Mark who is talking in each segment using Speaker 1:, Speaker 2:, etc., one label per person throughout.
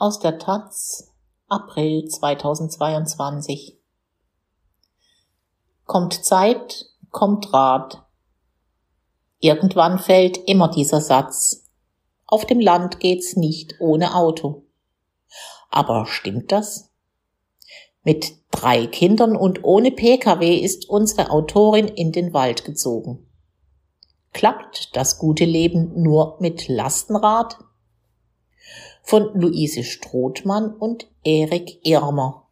Speaker 1: Aus der Taz, April 2022. Kommt Zeit, kommt Rat. Irgendwann fällt immer dieser Satz. Auf dem Land geht's nicht ohne Auto. Aber stimmt das? Mit drei Kindern und ohne Pkw ist unsere Autorin in den Wald gezogen. Klappt das gute Leben nur mit Lastenrad? Von Luise Strothmann und Erik Irmer.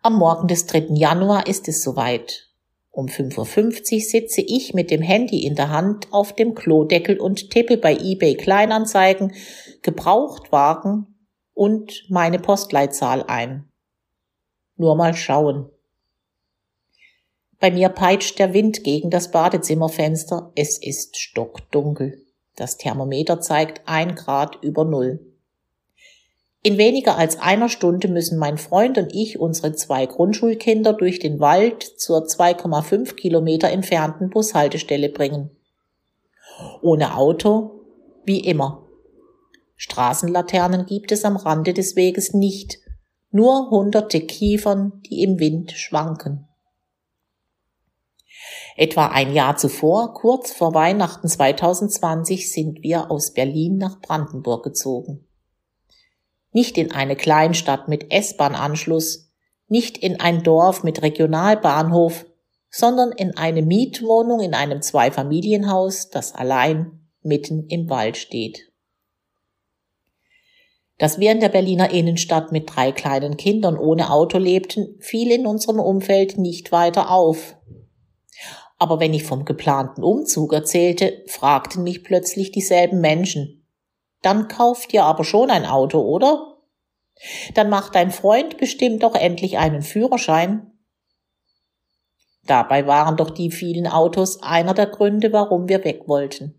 Speaker 1: Am Morgen des 3. Januar ist es soweit. Um 5.50 Uhr sitze ich mit dem Handy in der Hand auf dem Klodeckel und tippe bei eBay Kleinanzeigen, Gebrauchtwagen und meine Postleitzahl ein. Nur mal schauen. Bei mir peitscht der Wind gegen das Badezimmerfenster. Es ist stockdunkel. Das Thermometer zeigt ein Grad über Null. In weniger als einer Stunde müssen mein Freund und ich unsere zwei Grundschulkinder durch den Wald zur 2,5 Kilometer entfernten Bushaltestelle bringen. Ohne Auto, wie immer. Straßenlaternen gibt es am Rande des Weges nicht, nur hunderte Kiefern, die im Wind schwanken. Etwa ein Jahr zuvor, kurz vor Weihnachten 2020, sind wir aus Berlin nach Brandenburg gezogen. Nicht in eine Kleinstadt mit S-Bahn-Anschluss, nicht in ein Dorf mit Regionalbahnhof, sondern in eine Mietwohnung in einem Zweifamilienhaus, das allein mitten im Wald steht. Dass wir in der Berliner Innenstadt mit drei kleinen Kindern ohne Auto lebten, fiel in unserem Umfeld nicht weiter auf, aber wenn ich vom geplanten Umzug erzählte, fragten mich plötzlich dieselben Menschen. Dann kauft ihr aber schon ein Auto, oder? Dann macht dein Freund bestimmt doch endlich einen Führerschein. Dabei waren doch die vielen Autos einer der Gründe, warum wir weg wollten.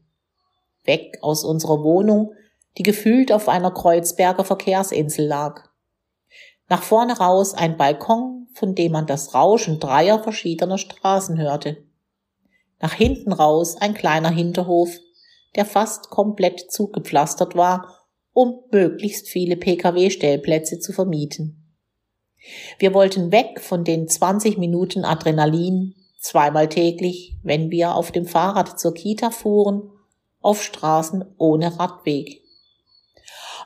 Speaker 1: Weg aus unserer Wohnung, die gefühlt auf einer Kreuzberger Verkehrsinsel lag. Nach vorne raus ein Balkon, von dem man das Rauschen dreier verschiedener Straßen hörte nach hinten raus ein kleiner Hinterhof, der fast komplett zugepflastert war, um möglichst viele Pkw-Stellplätze zu vermieten. Wir wollten weg von den 20 Minuten Adrenalin, zweimal täglich, wenn wir auf dem Fahrrad zur Kita fuhren, auf Straßen ohne Radweg.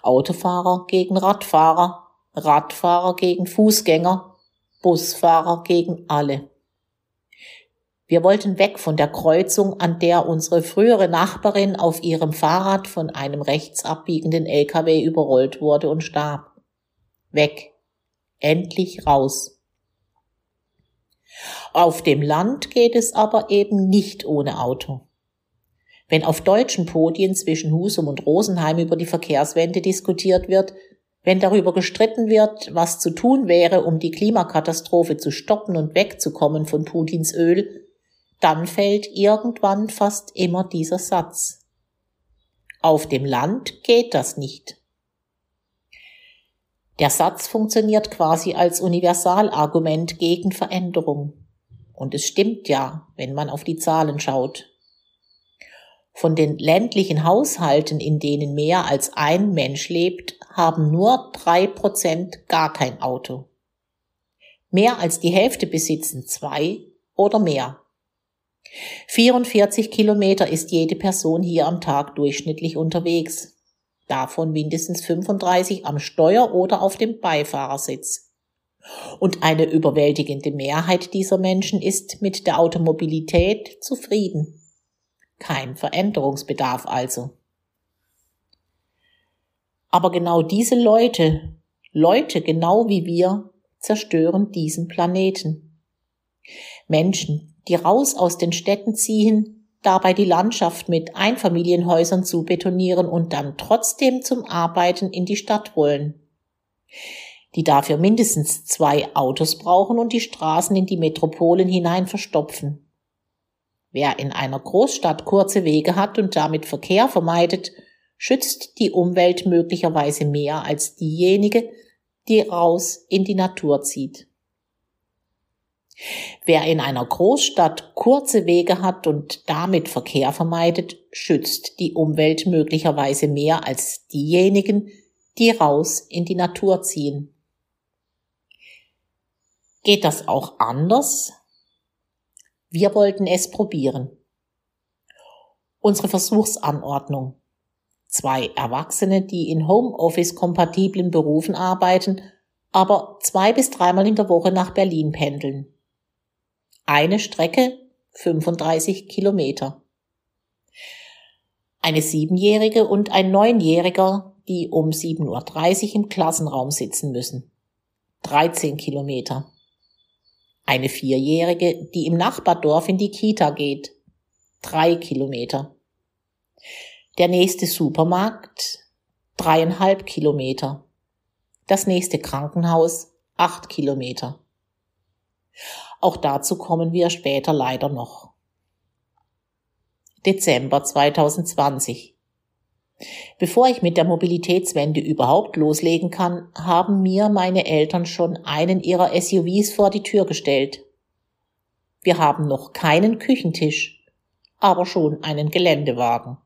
Speaker 1: Autofahrer gegen Radfahrer, Radfahrer gegen Fußgänger, Busfahrer gegen alle. Wir wollten weg von der Kreuzung, an der unsere frühere Nachbarin auf ihrem Fahrrad von einem rechts abbiegenden LKW überrollt wurde und starb. Weg. Endlich raus. Auf dem Land geht es aber eben nicht ohne Auto. Wenn auf deutschen Podien zwischen Husum und Rosenheim über die Verkehrswende diskutiert wird, wenn darüber gestritten wird, was zu tun wäre, um die Klimakatastrophe zu stoppen und wegzukommen von Putins Öl, dann fällt irgendwann fast immer dieser Satz. Auf dem Land geht das nicht. Der Satz funktioniert quasi als Universalargument gegen Veränderung. Und es stimmt ja, wenn man auf die Zahlen schaut. Von den ländlichen Haushalten, in denen mehr als ein Mensch lebt, haben nur drei Prozent gar kein Auto. Mehr als die Hälfte besitzen zwei oder mehr. 44 Kilometer ist jede Person hier am Tag durchschnittlich unterwegs. Davon mindestens 35 am Steuer oder auf dem Beifahrersitz. Und eine überwältigende Mehrheit dieser Menschen ist mit der Automobilität zufrieden. Kein Veränderungsbedarf also. Aber genau diese Leute, Leute genau wie wir, zerstören diesen Planeten. Menschen, die raus aus den Städten ziehen, dabei die Landschaft mit Einfamilienhäusern zu betonieren und dann trotzdem zum Arbeiten in die Stadt wollen. Die dafür mindestens zwei Autos brauchen und die Straßen in die Metropolen hinein verstopfen. Wer in einer Großstadt kurze Wege hat und damit Verkehr vermeidet, schützt die Umwelt möglicherweise mehr als diejenige, die raus in die Natur zieht. Wer in einer Großstadt kurze Wege hat und damit Verkehr vermeidet, schützt die Umwelt möglicherweise mehr als diejenigen, die raus in die Natur ziehen. Geht das auch anders? Wir wollten es probieren. Unsere Versuchsanordnung. Zwei Erwachsene, die in Homeoffice-kompatiblen Berufen arbeiten, aber zwei bis dreimal in der Woche nach Berlin pendeln. Eine Strecke 35 Kilometer. Eine Siebenjährige und ein Neunjähriger, die um 7.30 Uhr im Klassenraum sitzen müssen. 13 Kilometer. Eine Vierjährige, die im Nachbardorf in die Kita geht. Drei Kilometer. Der nächste Supermarkt. Dreieinhalb Kilometer. Das nächste Krankenhaus. Acht Kilometer. Auch dazu kommen wir später leider noch. Dezember 2020. Bevor ich mit der Mobilitätswende überhaupt loslegen kann, haben mir meine Eltern schon einen ihrer SUVs vor die Tür gestellt. Wir haben noch keinen Küchentisch, aber schon einen Geländewagen.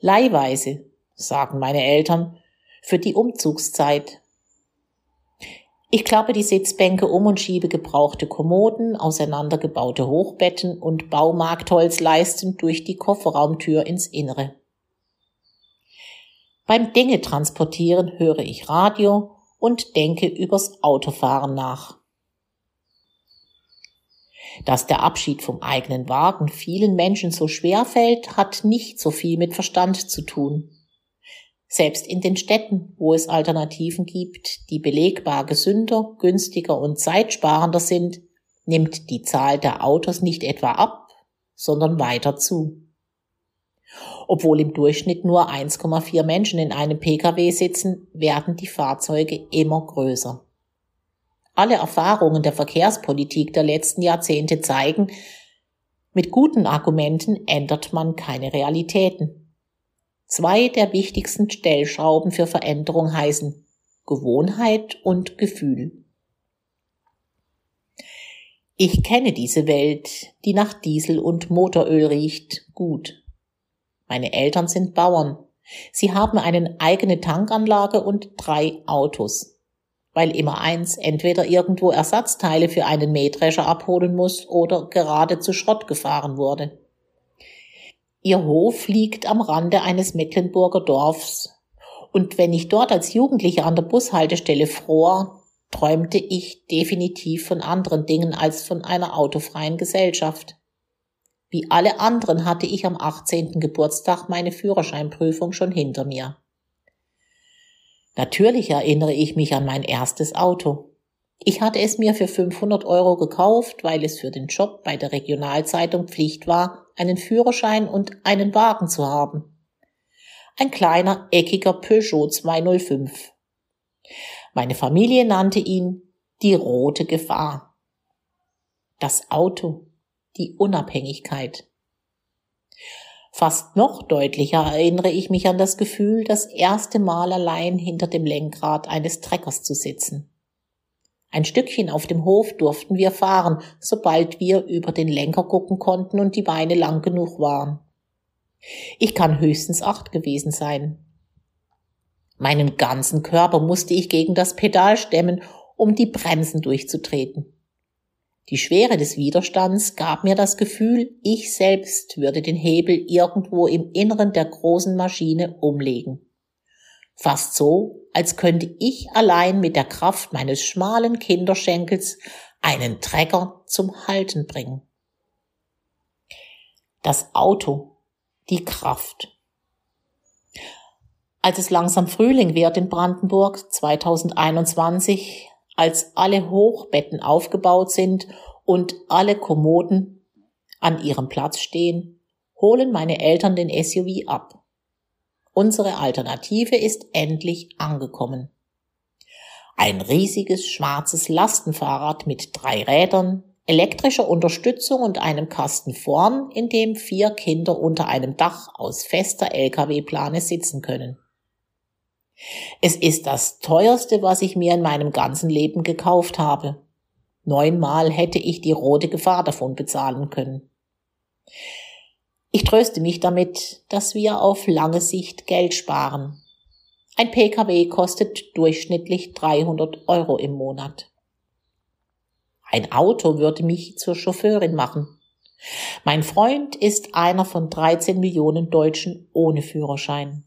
Speaker 1: Leihweise, sagen meine Eltern, für die Umzugszeit. Ich klappe die Sitzbänke um und schiebe gebrauchte Kommoden, auseinandergebaute Hochbetten und Baumarktholzleisten durch die Kofferraumtür ins Innere. Beim Dinge transportieren höre ich Radio und denke übers Autofahren nach. Dass der Abschied vom eigenen Wagen vielen Menschen so schwer fällt, hat nicht so viel mit Verstand zu tun. Selbst in den Städten, wo es Alternativen gibt, die belegbar gesünder, günstiger und zeitsparender sind, nimmt die Zahl der Autos nicht etwa ab, sondern weiter zu. Obwohl im Durchschnitt nur 1,4 Menschen in einem Pkw sitzen, werden die Fahrzeuge immer größer. Alle Erfahrungen der Verkehrspolitik der letzten Jahrzehnte zeigen, mit guten Argumenten ändert man keine Realitäten. Zwei der wichtigsten Stellschrauben für Veränderung heißen Gewohnheit und Gefühl. Ich kenne diese Welt, die nach Diesel und Motoröl riecht, gut. Meine Eltern sind Bauern. Sie haben eine eigene Tankanlage und drei Autos. Weil immer eins entweder irgendwo Ersatzteile für einen Mähdrescher abholen muss oder gerade zu Schrott gefahren wurde. Ihr Hof liegt am Rande eines Mecklenburger Dorfs. Und wenn ich dort als Jugendliche an der Bushaltestelle fror, träumte ich definitiv von anderen Dingen als von einer autofreien Gesellschaft. Wie alle anderen hatte ich am 18. Geburtstag meine Führerscheinprüfung schon hinter mir. Natürlich erinnere ich mich an mein erstes Auto. Ich hatte es mir für 500 Euro gekauft, weil es für den Job bei der Regionalzeitung Pflicht war, einen Führerschein und einen Wagen zu haben. Ein kleiner, eckiger Peugeot 205. Meine Familie nannte ihn die rote Gefahr. Das Auto die Unabhängigkeit. Fast noch deutlicher erinnere ich mich an das Gefühl, das erste Mal allein hinter dem Lenkrad eines Treckers zu sitzen. Ein Stückchen auf dem Hof durften wir fahren, sobald wir über den Lenker gucken konnten und die Beine lang genug waren. Ich kann höchstens acht gewesen sein. Meinen ganzen Körper musste ich gegen das Pedal stemmen, um die Bremsen durchzutreten. Die Schwere des Widerstands gab mir das Gefühl, ich selbst würde den Hebel irgendwo im Inneren der großen Maschine umlegen. Fast so, als könnte ich allein mit der Kraft meines schmalen Kinderschenkels einen Trecker zum Halten bringen. Das Auto, die Kraft. Als es langsam Frühling wird in Brandenburg 2021, als alle Hochbetten aufgebaut sind und alle Kommoden an ihrem Platz stehen, holen meine Eltern den SUV ab. Unsere Alternative ist endlich angekommen. Ein riesiges schwarzes Lastenfahrrad mit drei Rädern, elektrischer Unterstützung und einem Kasten vorn, in dem vier Kinder unter einem Dach aus fester LKW-Plane sitzen können. Es ist das teuerste, was ich mir in meinem ganzen Leben gekauft habe. Neunmal hätte ich die rote Gefahr davon bezahlen können. Ich tröste mich damit, dass wir auf lange Sicht Geld sparen. Ein Pkw kostet durchschnittlich 300 Euro im Monat. Ein Auto würde mich zur Chauffeurin machen. Mein Freund ist einer von 13 Millionen Deutschen ohne Führerschein.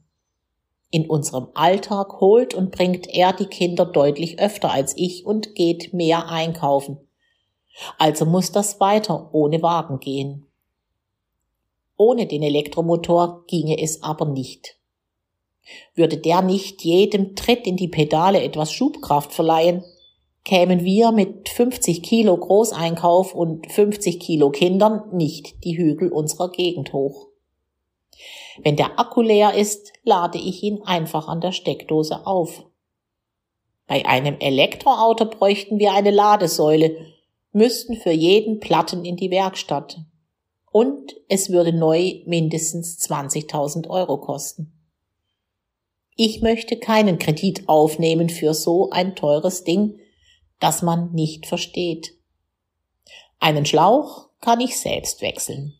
Speaker 1: In unserem Alltag holt und bringt er die Kinder deutlich öfter als ich und geht mehr einkaufen. Also muss das weiter ohne Wagen gehen. Ohne den Elektromotor ginge es aber nicht. Würde der nicht jedem Tritt in die Pedale etwas Schubkraft verleihen, kämen wir mit 50 Kilo Großeinkauf und 50 Kilo Kindern nicht die Hügel unserer Gegend hoch. Wenn der Akku leer ist, lade ich ihn einfach an der Steckdose auf. Bei einem Elektroauto bräuchten wir eine Ladesäule, müssten für jeden Platten in die Werkstatt. Und es würde neu mindestens 20.000 Euro kosten. Ich möchte keinen Kredit aufnehmen für so ein teures Ding, das man nicht versteht. Einen Schlauch kann ich selbst wechseln.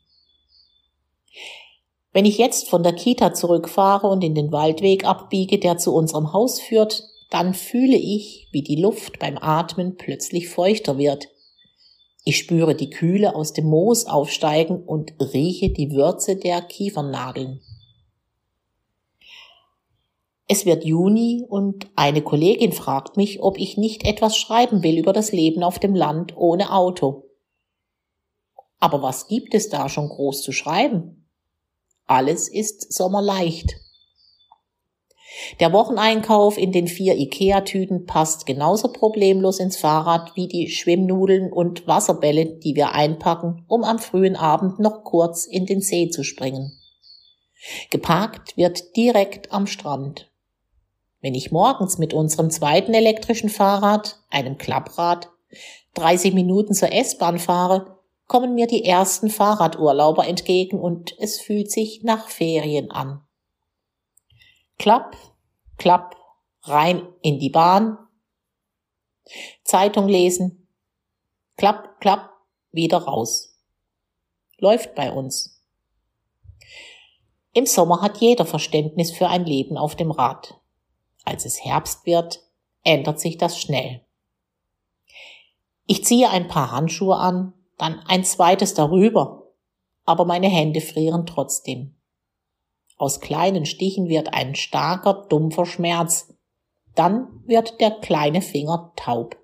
Speaker 1: Wenn ich jetzt von der Kita zurückfahre und in den Waldweg abbiege, der zu unserem Haus führt, dann fühle ich, wie die Luft beim Atmen plötzlich feuchter wird. Ich spüre die Kühle aus dem Moos aufsteigen und rieche die Würze der Kiefernadeln. Es wird Juni und eine Kollegin fragt mich, ob ich nicht etwas schreiben will über das Leben auf dem Land ohne Auto. Aber was gibt es da schon groß zu schreiben? Alles ist sommerleicht. Der Wocheneinkauf in den vier Ikea-Tüten passt genauso problemlos ins Fahrrad wie die Schwimmnudeln und Wasserbälle, die wir einpacken, um am frühen Abend noch kurz in den See zu springen. Geparkt wird direkt am Strand. Wenn ich morgens mit unserem zweiten elektrischen Fahrrad, einem Klapprad, 30 Minuten zur S-Bahn fahre, kommen mir die ersten Fahrradurlauber entgegen und es fühlt sich nach Ferien an. Klapp, klapp, rein in die Bahn, Zeitung lesen, klapp, klapp, wieder raus. Läuft bei uns. Im Sommer hat jeder Verständnis für ein Leben auf dem Rad. Als es Herbst wird, ändert sich das schnell. Ich ziehe ein paar Handschuhe an, dann ein zweites darüber, aber meine Hände frieren trotzdem. Aus kleinen Stichen wird ein starker, dumpfer Schmerz, dann wird der kleine Finger taub.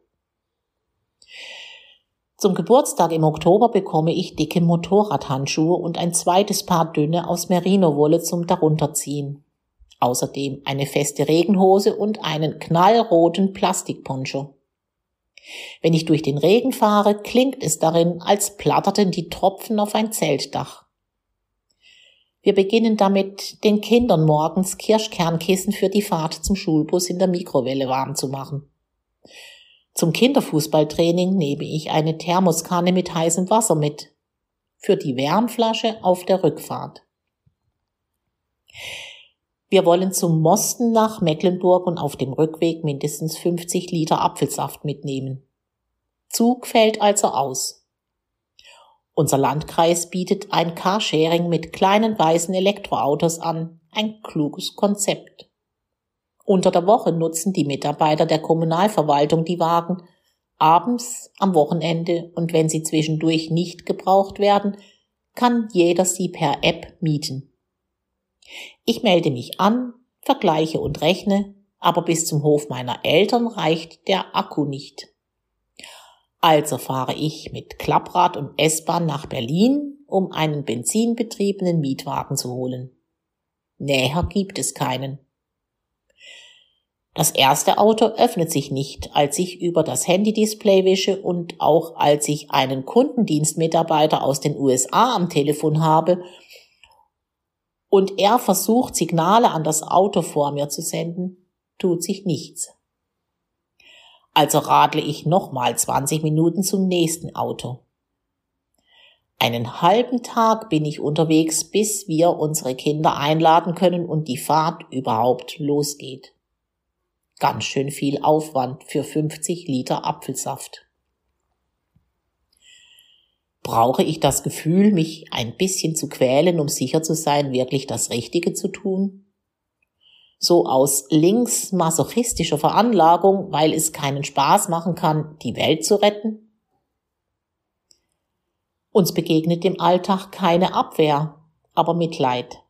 Speaker 1: Zum Geburtstag im Oktober bekomme ich dicke Motorradhandschuhe und ein zweites Paar dünne aus Merino-Wolle zum darunterziehen. Außerdem eine feste Regenhose und einen knallroten Plastikponcho. Wenn ich durch den Regen fahre, klingt es darin, als platterten die Tropfen auf ein Zeltdach. Wir beginnen damit, den Kindern morgens Kirschkernkissen für die Fahrt zum Schulbus in der Mikrowelle warm zu machen. Zum Kinderfußballtraining nehme ich eine Thermoskanne mit heißem Wasser mit. Für die Wärmflasche auf der Rückfahrt. Wir wollen zum Mosten nach Mecklenburg und auf dem Rückweg mindestens 50 Liter Apfelsaft mitnehmen. Zug fällt also aus. Unser Landkreis bietet ein Carsharing mit kleinen weißen Elektroautos an. Ein kluges Konzept. Unter der Woche nutzen die Mitarbeiter der Kommunalverwaltung die Wagen, abends, am Wochenende und wenn sie zwischendurch nicht gebraucht werden, kann jeder sie per App mieten. Ich melde mich an, vergleiche und rechne, aber bis zum Hof meiner Eltern reicht der Akku nicht. Also fahre ich mit Klapprad und S-Bahn nach Berlin, um einen benzinbetriebenen Mietwagen zu holen. Näher gibt es keinen. Das erste Auto öffnet sich nicht, als ich über das Handy-Display wische und auch als ich einen Kundendienstmitarbeiter aus den USA am Telefon habe und er versucht, Signale an das Auto vor mir zu senden, tut sich nichts. Also radle ich nochmal 20 Minuten zum nächsten Auto. Einen halben Tag bin ich unterwegs, bis wir unsere Kinder einladen können und die Fahrt überhaupt losgeht. Ganz schön viel Aufwand für 50 Liter Apfelsaft. Brauche ich das Gefühl, mich ein bisschen zu quälen, um sicher zu sein, wirklich das Richtige zu tun? So aus links masochistischer Veranlagung, weil es keinen Spaß machen kann, die Welt zu retten? Uns begegnet im Alltag keine Abwehr, aber Mitleid.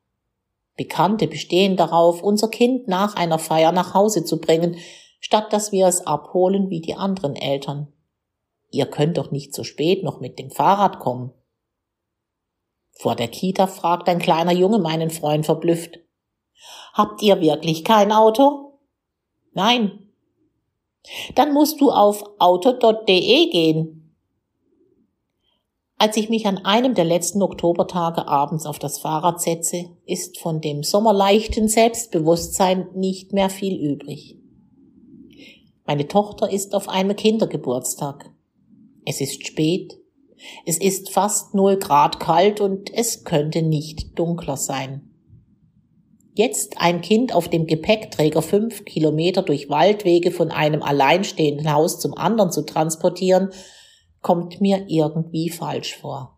Speaker 1: Bekannte bestehen darauf, unser Kind nach einer Feier nach Hause zu bringen, statt dass wir es abholen wie die anderen Eltern. Ihr könnt doch nicht so spät noch mit dem Fahrrad kommen. Vor der Kita fragt ein kleiner Junge meinen Freund verblüfft. Habt ihr wirklich kein Auto? Nein. Dann musst du auf auto.de gehen. Als ich mich an einem der letzten Oktobertage abends auf das Fahrrad setze, ist von dem sommerleichten Selbstbewusstsein nicht mehr viel übrig. Meine Tochter ist auf einem Kindergeburtstag. Es ist spät. Es ist fast null Grad kalt und es könnte nicht dunkler sein. Jetzt ein Kind auf dem Gepäckträger fünf Kilometer durch Waldwege von einem alleinstehenden Haus zum anderen zu transportieren, kommt mir irgendwie falsch vor.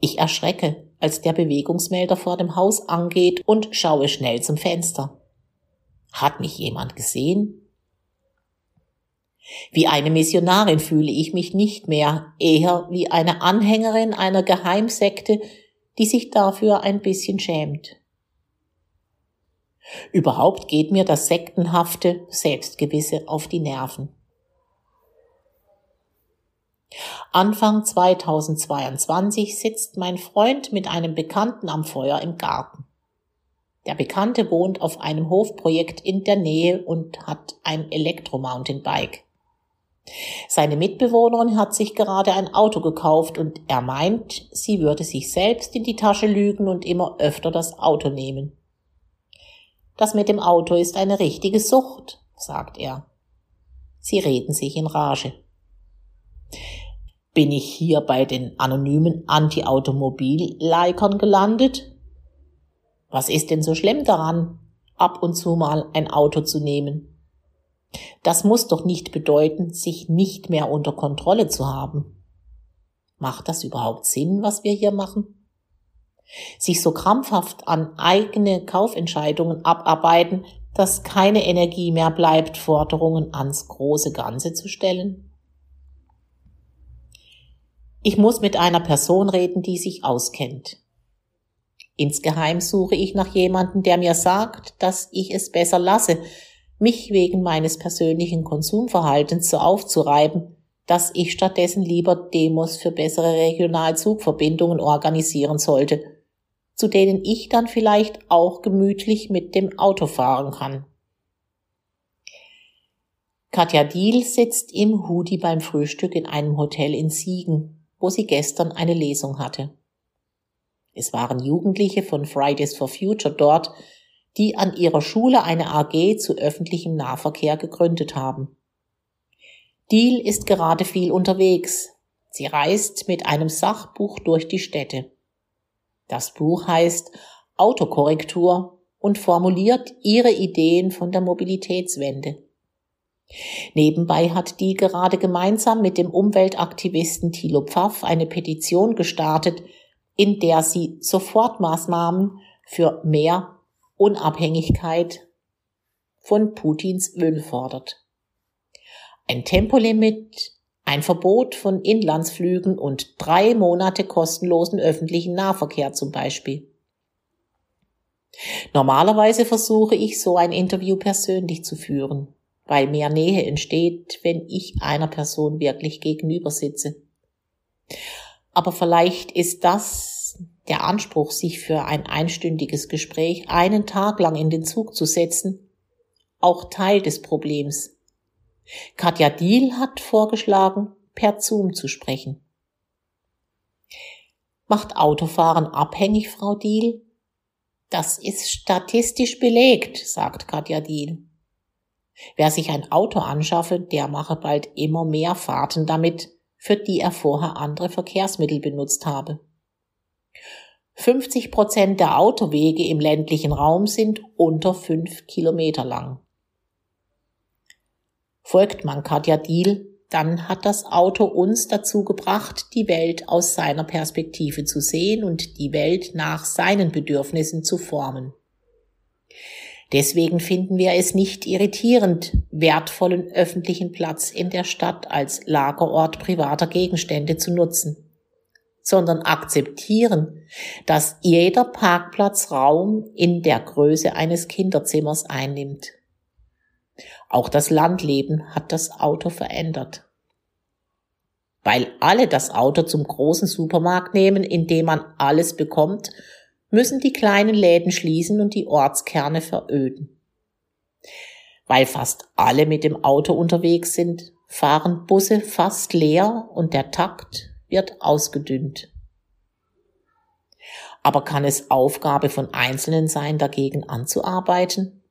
Speaker 1: Ich erschrecke, als der Bewegungsmelder vor dem Haus angeht und schaue schnell zum Fenster. Hat mich jemand gesehen? Wie eine Missionarin fühle ich mich nicht mehr, eher wie eine Anhängerin einer Geheimsekte, die sich dafür ein bisschen schämt. Überhaupt geht mir das sektenhafte Selbstgewisse auf die Nerven. Anfang 2022 sitzt mein Freund mit einem Bekannten am Feuer im Garten. Der Bekannte wohnt auf einem Hofprojekt in der Nähe und hat ein Elektromountainbike. Seine Mitbewohnerin hat sich gerade ein Auto gekauft und er meint, sie würde sich selbst in die Tasche lügen und immer öfter das Auto nehmen. Das mit dem Auto ist eine richtige Sucht, sagt er. Sie reden sich in Rage. Bin ich hier bei den anonymen Anti-Automobil-Likern gelandet? Was ist denn so schlimm daran, ab und zu mal ein Auto zu nehmen? Das muss doch nicht bedeuten, sich nicht mehr unter Kontrolle zu haben. Macht das überhaupt Sinn, was wir hier machen? Sich so krampfhaft an eigene Kaufentscheidungen abarbeiten, dass keine Energie mehr bleibt, Forderungen ans große Ganze zu stellen? Ich muss mit einer Person reden, die sich auskennt. Insgeheim suche ich nach jemandem, der mir sagt, dass ich es besser lasse, mich wegen meines persönlichen Konsumverhaltens so aufzureiben, dass ich stattdessen lieber Demos für bessere Regionalzugverbindungen organisieren sollte zu denen ich dann vielleicht auch gemütlich mit dem Auto fahren kann. Katja Diel sitzt im Hoodie beim Frühstück in einem Hotel in Siegen, wo sie gestern eine Lesung hatte. Es waren Jugendliche von Fridays for Future dort, die an ihrer Schule eine AG zu öffentlichem Nahverkehr gegründet haben. Diel ist gerade viel unterwegs. Sie reist mit einem Sachbuch durch die Städte. Das Buch heißt Autokorrektur und formuliert ihre Ideen von der Mobilitätswende. Nebenbei hat die gerade gemeinsam mit dem Umweltaktivisten Thilo Pfaff eine Petition gestartet, in der sie Sofortmaßnahmen für mehr Unabhängigkeit von Putins Öl fordert. Ein Tempolimit ein Verbot von Inlandsflügen und drei Monate kostenlosen öffentlichen Nahverkehr zum Beispiel. Normalerweise versuche ich so ein Interview persönlich zu führen, weil mehr Nähe entsteht, wenn ich einer Person wirklich gegenüber sitze. Aber vielleicht ist das der Anspruch, sich für ein einstündiges Gespräch einen Tag lang in den Zug zu setzen, auch Teil des Problems Katja Diel hat vorgeschlagen, per Zoom zu sprechen. Macht Autofahren abhängig, Frau Diel? Das ist statistisch belegt, sagt Katja Diel. Wer sich ein Auto anschaffe, der mache bald immer mehr Fahrten damit, für die er vorher andere Verkehrsmittel benutzt habe. 50 Prozent der Autowege im ländlichen Raum sind unter fünf Kilometer lang. Folgt man Katja Diel, dann hat das Auto uns dazu gebracht, die Welt aus seiner Perspektive zu sehen und die Welt nach seinen Bedürfnissen zu formen. Deswegen finden wir es nicht irritierend, wertvollen öffentlichen Platz in der Stadt als Lagerort privater Gegenstände zu nutzen, sondern akzeptieren, dass jeder Parkplatz Raum in der Größe eines Kinderzimmers einnimmt. Auch das Landleben hat das Auto verändert. Weil alle das Auto zum großen Supermarkt nehmen, in dem man alles bekommt müssen die kleinen Läden schließen und die Ortskerne veröden. Weil fast alle mit dem Auto unterwegs sind, fahren Busse fast leer und der Takt wird ausgedünnt. Aber kann es Aufgabe von Einzelnen sein, dagegen anzuarbeiten?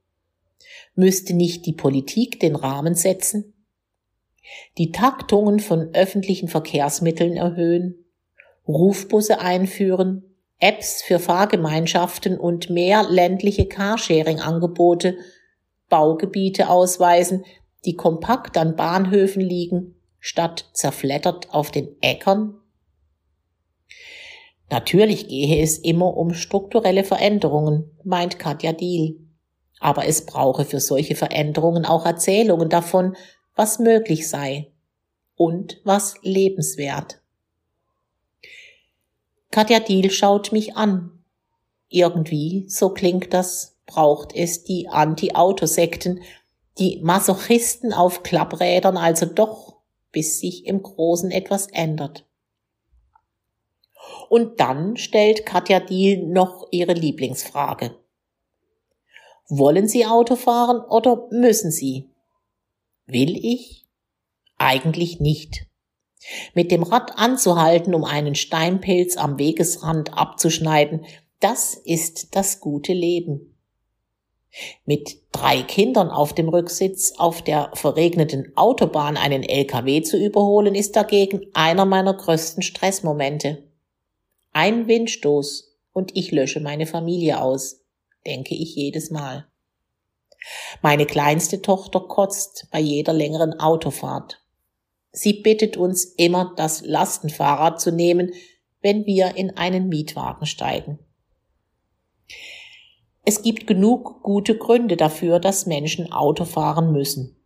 Speaker 1: Müsste nicht die Politik den Rahmen setzen? Die Taktungen von öffentlichen Verkehrsmitteln erhöhen, Rufbusse einführen, Apps für Fahrgemeinschaften und mehr ländliche Carsharing-Angebote, Baugebiete ausweisen, die kompakt an Bahnhöfen liegen, statt zerflettert auf den Äckern? Natürlich gehe es immer um strukturelle Veränderungen, meint Katja Diel. Aber es brauche für solche Veränderungen auch Erzählungen davon, was möglich sei und was lebenswert. Katja Diel schaut mich an. Irgendwie, so klingt das, braucht es die Anti-Autosekten, die Masochisten auf Klapprädern also doch, bis sich im Großen etwas ändert. Und dann stellt Katja Diel noch ihre Lieblingsfrage. Wollen Sie Auto fahren oder müssen Sie? Will ich? Eigentlich nicht. Mit dem Rad anzuhalten, um einen Steinpilz am Wegesrand abzuschneiden, das ist das gute Leben. Mit drei Kindern auf dem Rücksitz auf der verregneten Autobahn einen LKW zu überholen, ist dagegen einer meiner größten Stressmomente. Ein Windstoß und ich lösche meine Familie aus, denke ich jedes Mal. Meine kleinste Tochter kotzt bei jeder längeren Autofahrt. Sie bittet uns immer, das Lastenfahrrad zu nehmen, wenn wir in einen Mietwagen steigen. Es gibt genug gute Gründe dafür, dass Menschen Auto fahren müssen.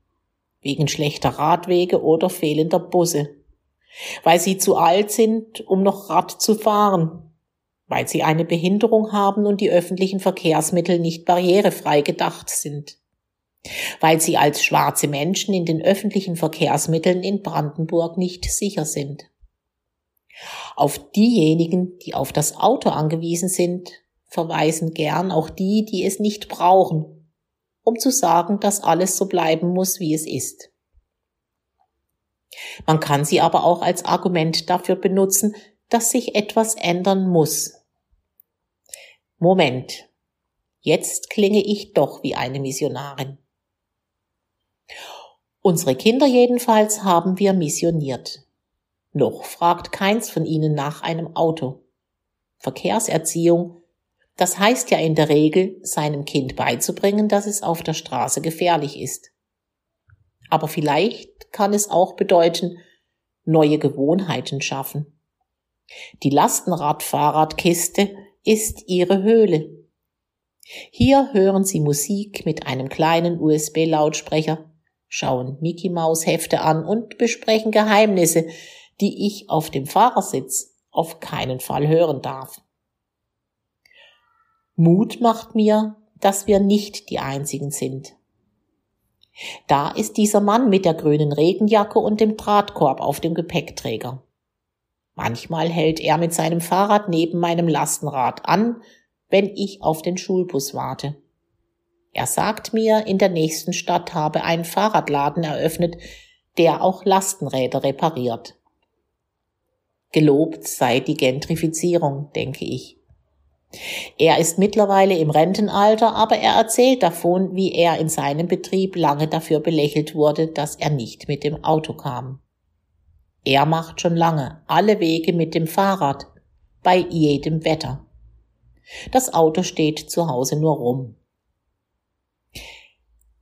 Speaker 1: Wegen schlechter Radwege oder fehlender Busse. Weil sie zu alt sind, um noch Rad zu fahren. Weil sie eine Behinderung haben und die öffentlichen Verkehrsmittel nicht barrierefrei gedacht sind weil sie als schwarze Menschen in den öffentlichen Verkehrsmitteln in Brandenburg nicht sicher sind. Auf diejenigen, die auf das Auto angewiesen sind, verweisen gern auch die, die es nicht brauchen, um zu sagen, dass alles so bleiben muss, wie es ist. Man kann sie aber auch als Argument dafür benutzen, dass sich etwas ändern muss. Moment, jetzt klinge ich doch wie eine Missionarin. Unsere Kinder jedenfalls haben wir missioniert. Noch fragt keins von ihnen nach einem Auto. Verkehrserziehung, das heißt ja in der Regel, seinem Kind beizubringen, dass es auf der Straße gefährlich ist. Aber vielleicht kann es auch bedeuten, neue Gewohnheiten schaffen. Die Lastenradfahrradkiste ist ihre Höhle. Hier hören Sie Musik mit einem kleinen USB-Lautsprecher schauen Mickey Maus Hefte an und besprechen Geheimnisse, die ich auf dem Fahrersitz auf keinen Fall hören darf. Mut macht mir, dass wir nicht die einzigen sind. Da ist dieser Mann mit der grünen Regenjacke und dem Drahtkorb auf dem Gepäckträger. Manchmal hält er mit seinem Fahrrad neben meinem Lastenrad an, wenn ich auf den Schulbus warte. Er sagt mir, in der nächsten Stadt habe ein Fahrradladen eröffnet, der auch Lastenräder repariert. Gelobt sei die Gentrifizierung, denke ich. Er ist mittlerweile im Rentenalter, aber er erzählt davon, wie er in seinem Betrieb lange dafür belächelt wurde, dass er nicht mit dem Auto kam. Er macht schon lange alle Wege mit dem Fahrrad, bei jedem Wetter. Das Auto steht zu Hause nur rum.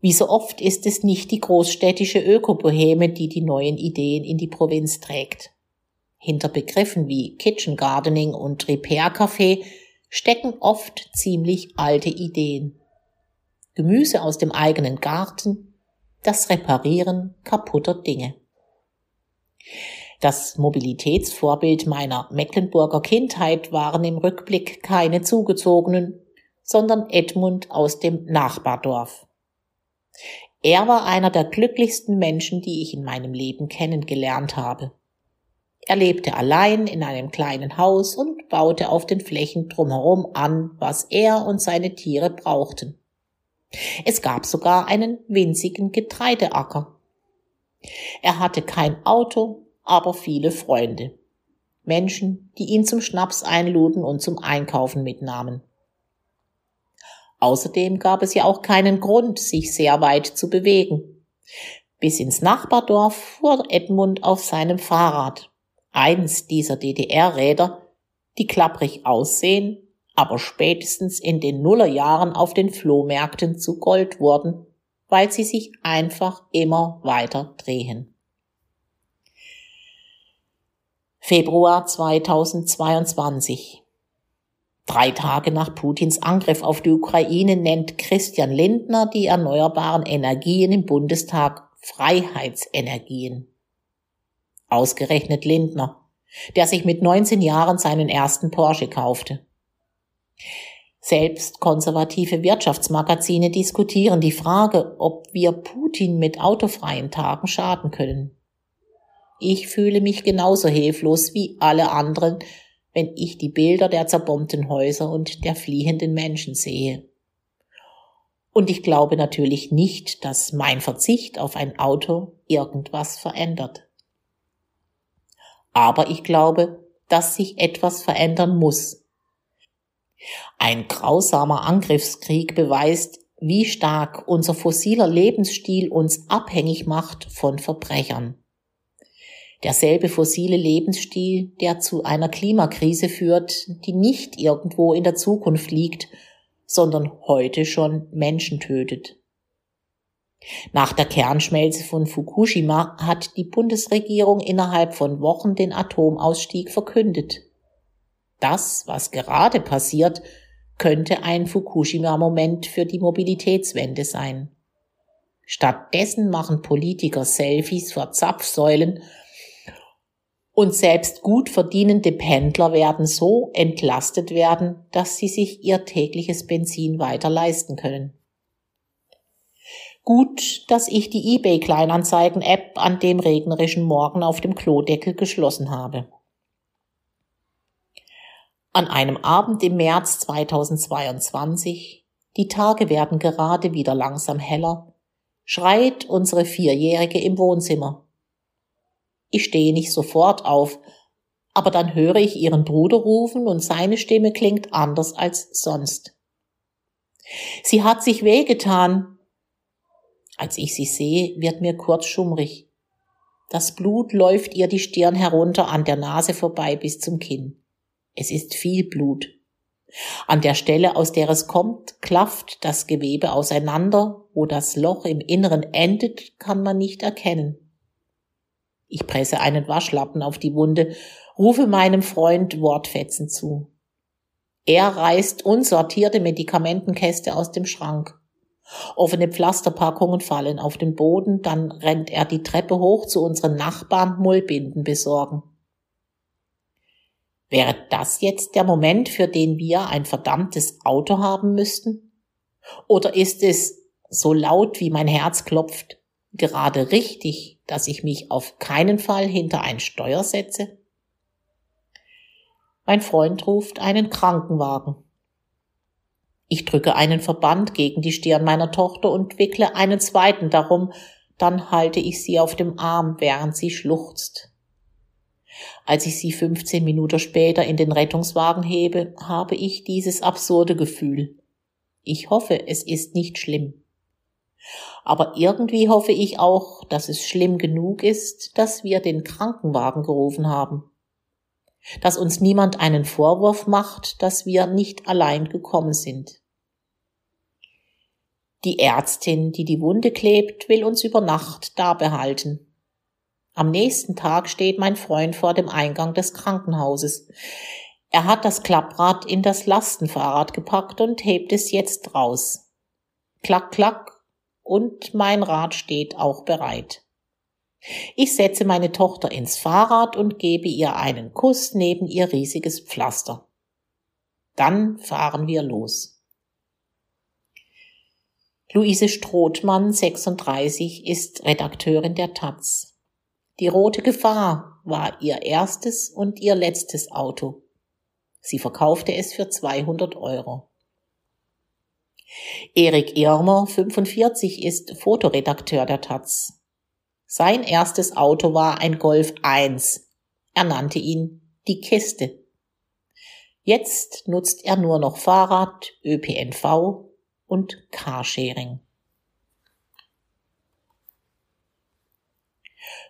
Speaker 1: Wie so oft ist es nicht die großstädtische Ökoboheme, die die neuen Ideen in die Provinz trägt. Hinter Begriffen wie Kitchen Gardening und Repair Café stecken oft ziemlich alte Ideen. Gemüse aus dem eigenen Garten, das Reparieren kaputter Dinge. Das Mobilitätsvorbild meiner Mecklenburger Kindheit waren im Rückblick keine Zugezogenen, sondern Edmund aus dem Nachbardorf. Er war einer der glücklichsten Menschen, die ich in meinem Leben kennengelernt habe. Er lebte allein in einem kleinen Haus und baute auf den Flächen drumherum an, was er und seine Tiere brauchten. Es gab sogar einen winzigen Getreideacker. Er hatte kein Auto, aber viele Freunde. Menschen, die ihn zum Schnaps einluden und zum Einkaufen mitnahmen. Außerdem gab es ja auch keinen Grund, sich sehr weit zu bewegen. Bis ins Nachbardorf fuhr Edmund auf seinem Fahrrad. Eins dieser DDR-Räder, die klapprig aussehen, aber spätestens in den Nullerjahren auf den Flohmärkten zu Gold wurden, weil sie sich einfach immer weiter drehen. Februar 2022 Drei Tage nach Putins Angriff auf die Ukraine nennt Christian Lindner die erneuerbaren Energien im Bundestag Freiheitsenergien. Ausgerechnet Lindner, der sich mit 19 Jahren seinen ersten Porsche kaufte. Selbst konservative Wirtschaftsmagazine diskutieren die Frage, ob wir Putin mit autofreien Tagen schaden können. Ich fühle mich genauso hilflos wie alle anderen, wenn ich die Bilder der zerbombten Häuser und der fliehenden Menschen sehe. Und ich glaube natürlich nicht, dass mein Verzicht auf ein Auto irgendwas verändert. Aber ich glaube, dass sich etwas verändern muss. Ein grausamer Angriffskrieg beweist, wie stark unser fossiler Lebensstil uns abhängig macht von Verbrechern derselbe fossile Lebensstil, der zu einer Klimakrise führt, die nicht irgendwo in der Zukunft liegt, sondern heute schon Menschen tötet. Nach der Kernschmelze von Fukushima hat die Bundesregierung innerhalb von Wochen den Atomausstieg verkündet. Das, was gerade passiert, könnte ein Fukushima-Moment für die Mobilitätswende sein. Stattdessen machen Politiker Selfies vor Zapfsäulen und selbst gut verdienende Pendler werden so entlastet werden, dass sie sich ihr tägliches Benzin weiter leisten können. Gut, dass ich die eBay Kleinanzeigen App an dem regnerischen Morgen auf dem Klodeckel geschlossen habe. An einem Abend im März 2022, die Tage werden gerade wieder langsam heller, schreit unsere Vierjährige im Wohnzimmer. Ich stehe nicht sofort auf, aber dann höre ich ihren Bruder rufen und seine Stimme klingt anders als sonst. Sie hat sich wehgetan. Als ich sie sehe, wird mir kurz schummrig. Das Blut läuft ihr die Stirn herunter, an der Nase vorbei bis zum Kinn. Es ist viel Blut. An der Stelle, aus der es kommt, klafft das Gewebe auseinander, wo das Loch im Inneren endet, kann man nicht erkennen. Ich presse einen Waschlappen auf die Wunde, rufe meinem Freund Wortfetzen zu. Er reißt unsortierte Medikamentenkäste aus dem Schrank. Offene Pflasterpackungen fallen auf den Boden, dann rennt er die Treppe hoch zu unseren Nachbarn Mullbinden besorgen. Wäre das jetzt der Moment, für den wir ein verdammtes Auto haben müssten? Oder ist es, so laut wie mein Herz klopft, gerade richtig, dass ich mich auf keinen Fall hinter ein Steuer setze? Mein Freund ruft einen Krankenwagen. Ich drücke einen Verband gegen die Stirn meiner Tochter und wickle einen zweiten darum, dann halte ich sie auf dem Arm, während sie schluchzt. Als ich sie 15 Minuten später in den Rettungswagen hebe, habe ich dieses absurde Gefühl. Ich hoffe, es ist nicht schlimm. Aber irgendwie hoffe ich auch, dass es schlimm genug ist, dass wir den Krankenwagen gerufen haben. Dass uns niemand einen Vorwurf macht, dass wir nicht allein gekommen sind. Die Ärztin, die die Wunde klebt, will uns über Nacht da behalten. Am nächsten Tag steht mein Freund vor dem Eingang des Krankenhauses. Er hat das Klapprad in das Lastenfahrrad gepackt und hebt es jetzt raus. Klack, klack. Und mein Rad steht auch bereit. Ich setze meine Tochter ins Fahrrad und gebe ihr einen Kuss neben ihr riesiges Pflaster. Dann fahren wir los. Luise Strothmann, 36, ist Redakteurin der Taz. Die rote Gefahr war ihr erstes und ihr letztes Auto. Sie verkaufte es für 200 Euro. Erik Irmer, 45, ist Fotoredakteur der Taz. Sein erstes Auto war ein Golf 1. Er nannte ihn die Kiste. Jetzt nutzt er nur noch Fahrrad, ÖPNV und Carsharing.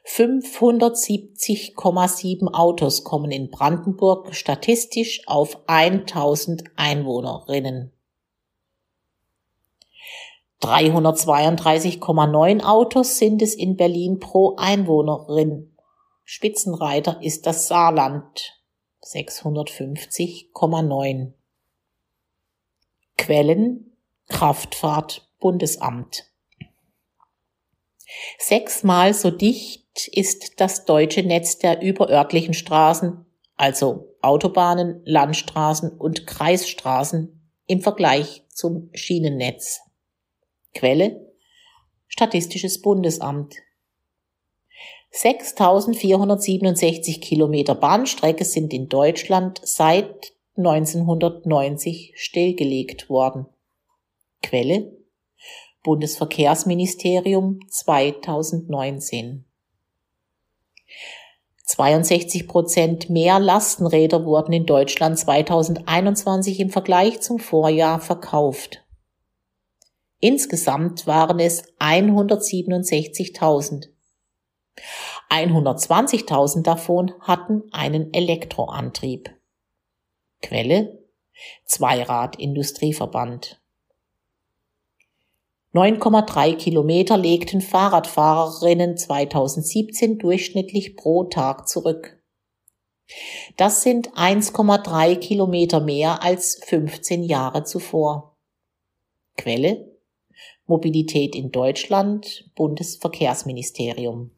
Speaker 1: 570,7 Autos kommen in Brandenburg statistisch auf 1000 Einwohnerinnen. 332,9 Autos sind es in Berlin pro Einwohnerin. Spitzenreiter ist das Saarland 650,9. Quellen Kraftfahrt Bundesamt. Sechsmal so dicht ist das deutsche Netz der überörtlichen Straßen, also Autobahnen, Landstraßen und Kreisstraßen im Vergleich zum Schienennetz. Quelle Statistisches Bundesamt. 6467 Kilometer Bahnstrecke sind in Deutschland seit 1990 stillgelegt worden. Quelle Bundesverkehrsministerium 2019. 62 Prozent mehr Lastenräder wurden in Deutschland 2021 im Vergleich zum Vorjahr verkauft. Insgesamt waren es 167.000. 120.000 davon hatten einen Elektroantrieb. Quelle Zweirad Industrieverband. 9,3 Kilometer legten Fahrradfahrerinnen 2017 durchschnittlich pro Tag zurück. Das sind 1,3 Kilometer mehr als 15 Jahre zuvor. Quelle Mobilität in Deutschland, Bundesverkehrsministerium.